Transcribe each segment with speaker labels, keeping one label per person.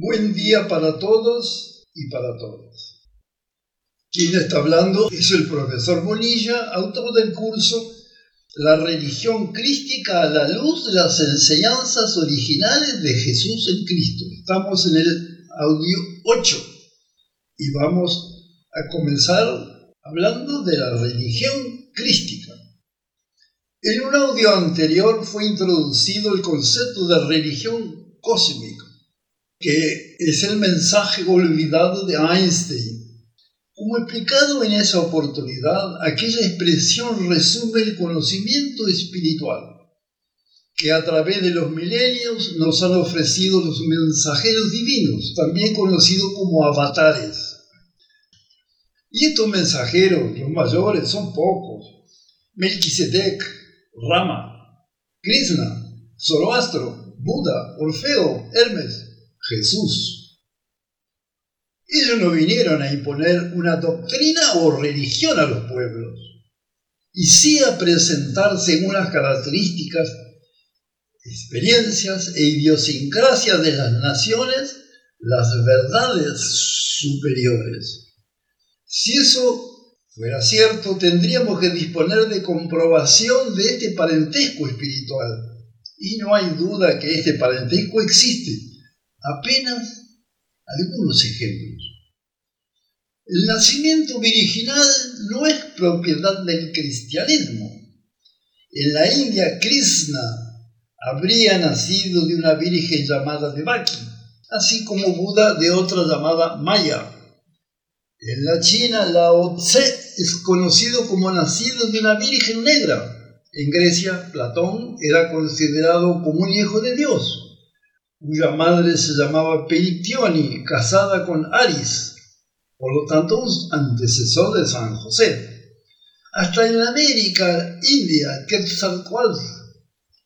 Speaker 1: sabiduría para todos y para todas. Quien está hablando es el profesor Bonilla, autor del curso La religión crística a la luz de las enseñanzas originales de Jesús en Cristo. Estamos en el audio 8 y vamos a comenzar hablando de la religión crística. En un audio anterior fue introducido el concepto de religión cósmica, que es el mensaje olvidado de Einstein. Como explicado en esa oportunidad, aquella expresión resume el conocimiento espiritual que a través de los milenios nos han ofrecido los mensajeros divinos, también conocidos como avatares. Y estos mensajeros, los mayores, son pocos. Melquisedec, Rama, Krishna, Zoroastro, Buda, Orfeo, Hermes, Jesús. Ellos no vinieron a imponer una doctrina o religión a los pueblos, y sí a presentar según las características, experiencias e idiosincrasias de las naciones las verdades superiores. Si eso fuera cierto, tendríamos que disponer de comprobación de este parentesco espiritual. Y no hay duda que este parentesco existe. Apenas algunos ejemplos. El nacimiento virginal no es propiedad del cristianismo. En la India, Krishna habría nacido de una virgen llamada Devaki, así como Buda de otra llamada Maya. En la China, Lao Tse es conocido como nacido de una virgen negra. En Grecia, Platón era considerado como un hijo de Dios, cuya madre se llamaba Peictione, casada con Aris, por lo tanto un antecesor de San José. Hasta en América, India, Quetzalcoatl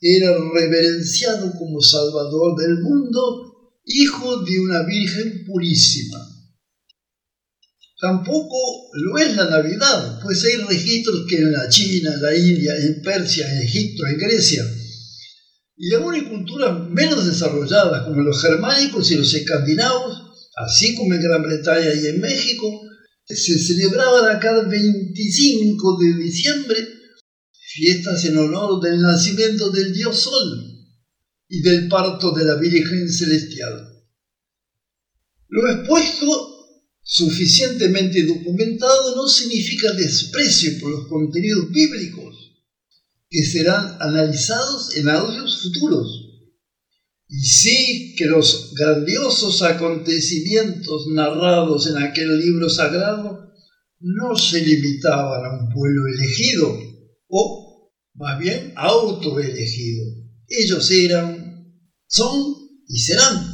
Speaker 1: era reverenciado como salvador del mundo, hijo de una virgen purísima. Tampoco lo es la Navidad, pues hay registros que en la China, la India, en Persia, en Egipto, en Grecia, y aún en culturas menos desarrolladas como los germánicos y los escandinavos, así como en Gran Bretaña y en México, se celebraban cada 25 de diciembre fiestas en honor del nacimiento del dios Sol y del parto de la Virgen Celestial. Lo expuesto suficientemente documentado no significa desprecio por los contenidos bíblicos que serán analizados en audios futuros. Y sí que los grandiosos acontecimientos narrados en aquel libro sagrado no se limitaban a un pueblo elegido, o más bien autoelegido. Ellos eran, son y serán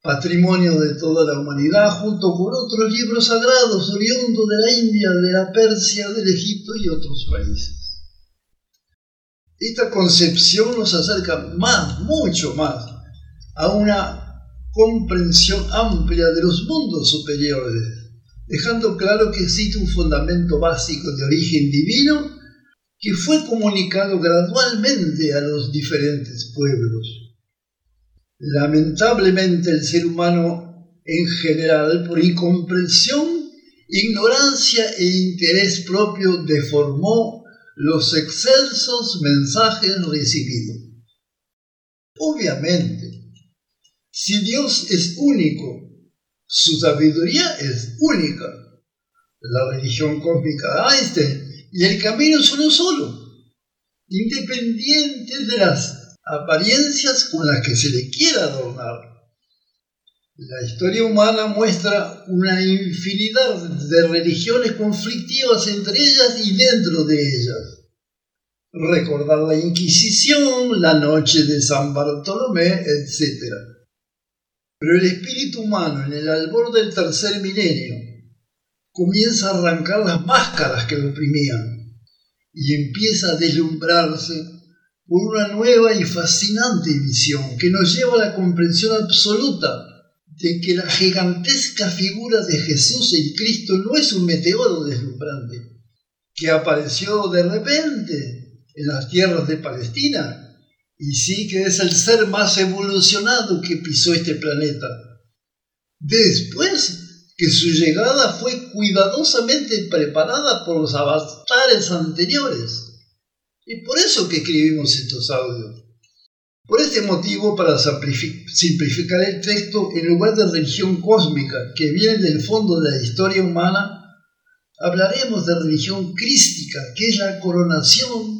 Speaker 1: patrimonio de toda la humanidad, junto con otros libros sagrados oriundos de la India, de la Persia, del Egipto y otros países. Esta concepción nos acerca más, mucho más, a una comprensión amplia de los mundos superiores, dejando claro que existe un fundamento básico de origen divino que fue comunicado gradualmente a los diferentes pueblos. Lamentablemente el ser humano en general, por incomprensión, ignorancia e interés propio, deformó los excelsos mensajes recibidos. Obviamente, si Dios es único, su sabiduría es única. La religión cósmica de Einstein y el camino son uno solo, independientes de las apariencias con las que se le quiera adornar. La historia humana muestra una infinidad de religiones conflictivas entre ellas y dentro de ellas. Recordar la Inquisición, la noche de San Bartolomé, etc. Pero el espíritu humano en el albor del tercer milenio comienza a arrancar las máscaras que lo oprimían y empieza a deslumbrarse por una nueva y fascinante visión que nos lleva a la comprensión absoluta de que la gigantesca figura de Jesús en Cristo no es un meteoro deslumbrante que apareció de repente en las tierras de Palestina, y sí que es el ser más evolucionado que pisó este planeta, después que su llegada fue cuidadosamente preparada por los avatares anteriores. Y por eso que escribimos estos audios. Por este motivo, para simplificar el texto, en lugar de religión cósmica que viene del fondo de la historia humana, hablaremos de religión crística, que es la coronación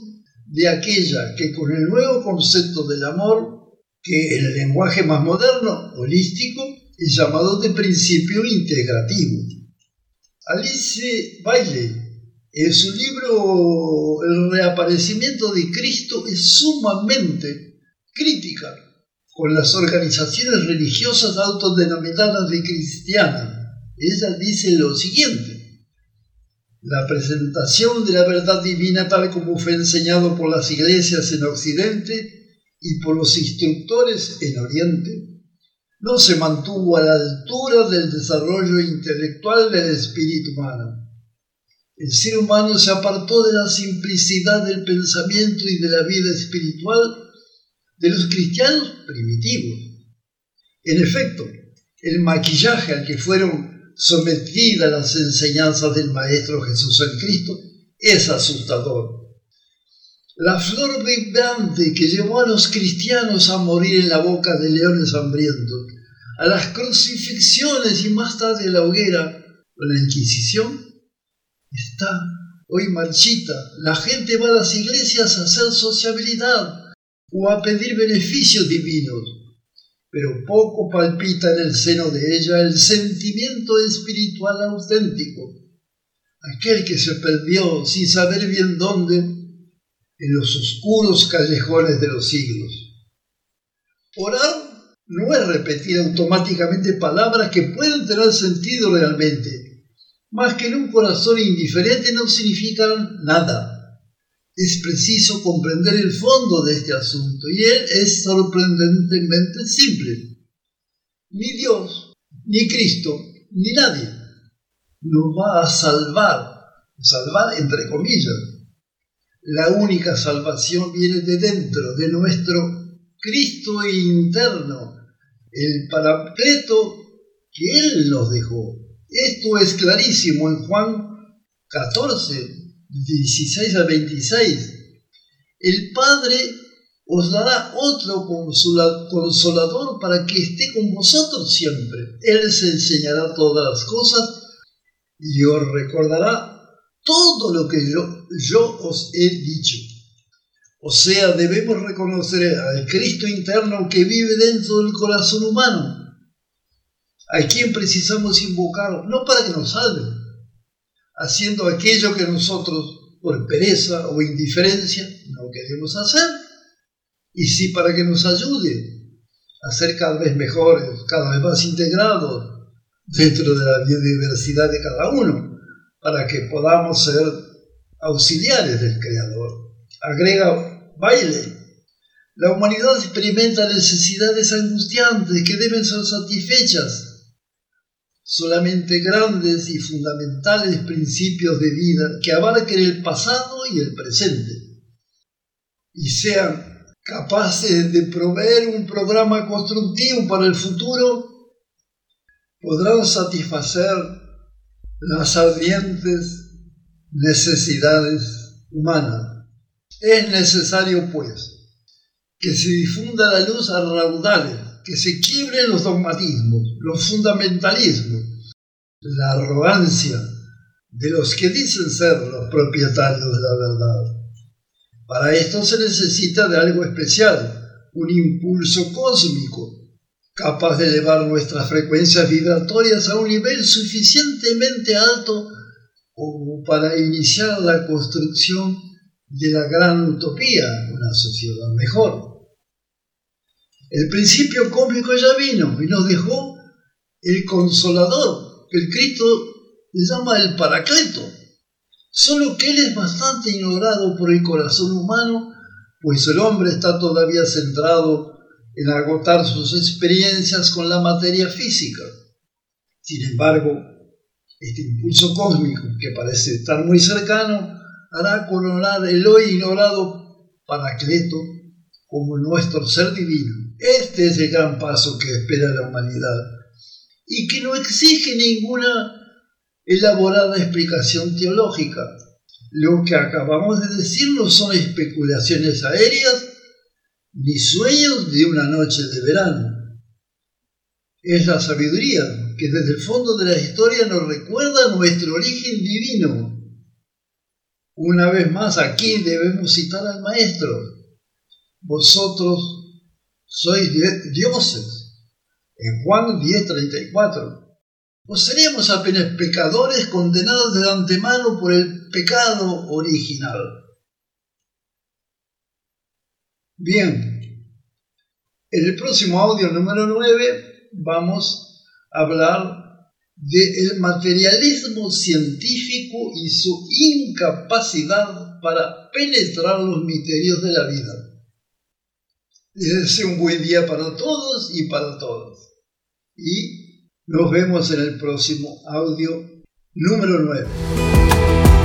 Speaker 1: de aquella que con el nuevo concepto del amor, que en el lenguaje más moderno, holístico, es llamado de principio integrativo. Alice Bailey, en su libro El reaparecimiento de Cristo, es sumamente crítica con las organizaciones religiosas autodenominadas de cristianas. Ella dice lo siguiente. La presentación de la verdad divina tal como fue enseñado por las iglesias en Occidente y por los instructores en Oriente no se mantuvo a la altura del desarrollo intelectual del espíritu humano. El ser humano se apartó de la simplicidad del pensamiento y de la vida espiritual de los cristianos primitivos. En efecto, el maquillaje al que fueron sometida a las enseñanzas del Maestro Jesús el Cristo, es asustador. La flor vibrante que llevó a los cristianos a morir en la boca de leones hambrientos, a las crucifixiones y más tarde a la hoguera o la Inquisición, está hoy marchita. La gente va a las iglesias a hacer sociabilidad o a pedir beneficios divinos pero poco palpita en el seno de ella el sentimiento espiritual auténtico, aquel que se perdió sin saber bien dónde en los oscuros callejones de los siglos. Orar no es repetir automáticamente palabras que pueden tener sentido realmente, más que en un corazón indiferente no significan nada es preciso comprender el fondo de este asunto y él es sorprendentemente simple. Ni Dios, ni Cristo, ni nadie nos va a salvar, salvar entre comillas. La única salvación viene de dentro, de nuestro Cristo interno, el paracleto que Él nos dejó. Esto es clarísimo en Juan 14, 16 a 26. El Padre os dará otro consolador para que esté con vosotros siempre. Él se enseñará todas las cosas y os recordará todo lo que yo, yo os he dicho. O sea, debemos reconocer al Cristo interno que vive dentro del corazón humano, a quien precisamos invocar, no para que nos salve, haciendo aquello que nosotros, por pereza o indiferencia, no queremos hacer, y sí para que nos ayude a ser cada vez mejores, cada vez más integrados dentro de la biodiversidad de cada uno, para que podamos ser auxiliares del Creador. Agrega Baile. La humanidad experimenta necesidades angustiantes que deben ser satisfechas solamente grandes y fundamentales principios de vida que abarquen el pasado y el presente y sean capaces de proveer un programa constructivo para el futuro, podrán satisfacer las ardientes necesidades humanas. Es necesario, pues, que se difunda la luz a raudales que se quiebren los dogmatismos, los fundamentalismos, la arrogancia de los que dicen ser los propietarios de la verdad. Para esto se necesita de algo especial, un impulso cósmico, capaz de elevar nuestras frecuencias vibratorias a un nivel suficientemente alto como para iniciar la construcción de la gran utopía, una sociedad mejor. El principio cósmico ya vino y nos dejó el consolador, que el Cristo le llama el paracleto. Solo que Él es bastante ignorado por el corazón humano, pues el hombre está todavía centrado en agotar sus experiencias con la materia física. Sin embargo, este impulso cósmico, que parece estar muy cercano, hará coronar el hoy ignorado Paracleto como nuestro ser divino. Este es el gran paso que espera la humanidad. y que no exige ninguna elaborada explicación teológica. Lo que acabamos de decir no son especulaciones aéreas ni sueños de una noche de verano. Es la sabiduría que desde el fondo de la historia nos recuerda nuestro origen divino. Una vez más aquí debemos citar al Maestro. Vosotros sois dioses. En Juan 10:34. ¿O seremos apenas pecadores condenados de antemano por el pecado original? Bien, en el próximo audio número 9 vamos a hablar del materialismo científico y su incapacidad para penetrar los misterios de la vida. Deseo un buen día para todos y para todos. Y nos vemos en el próximo audio número 9.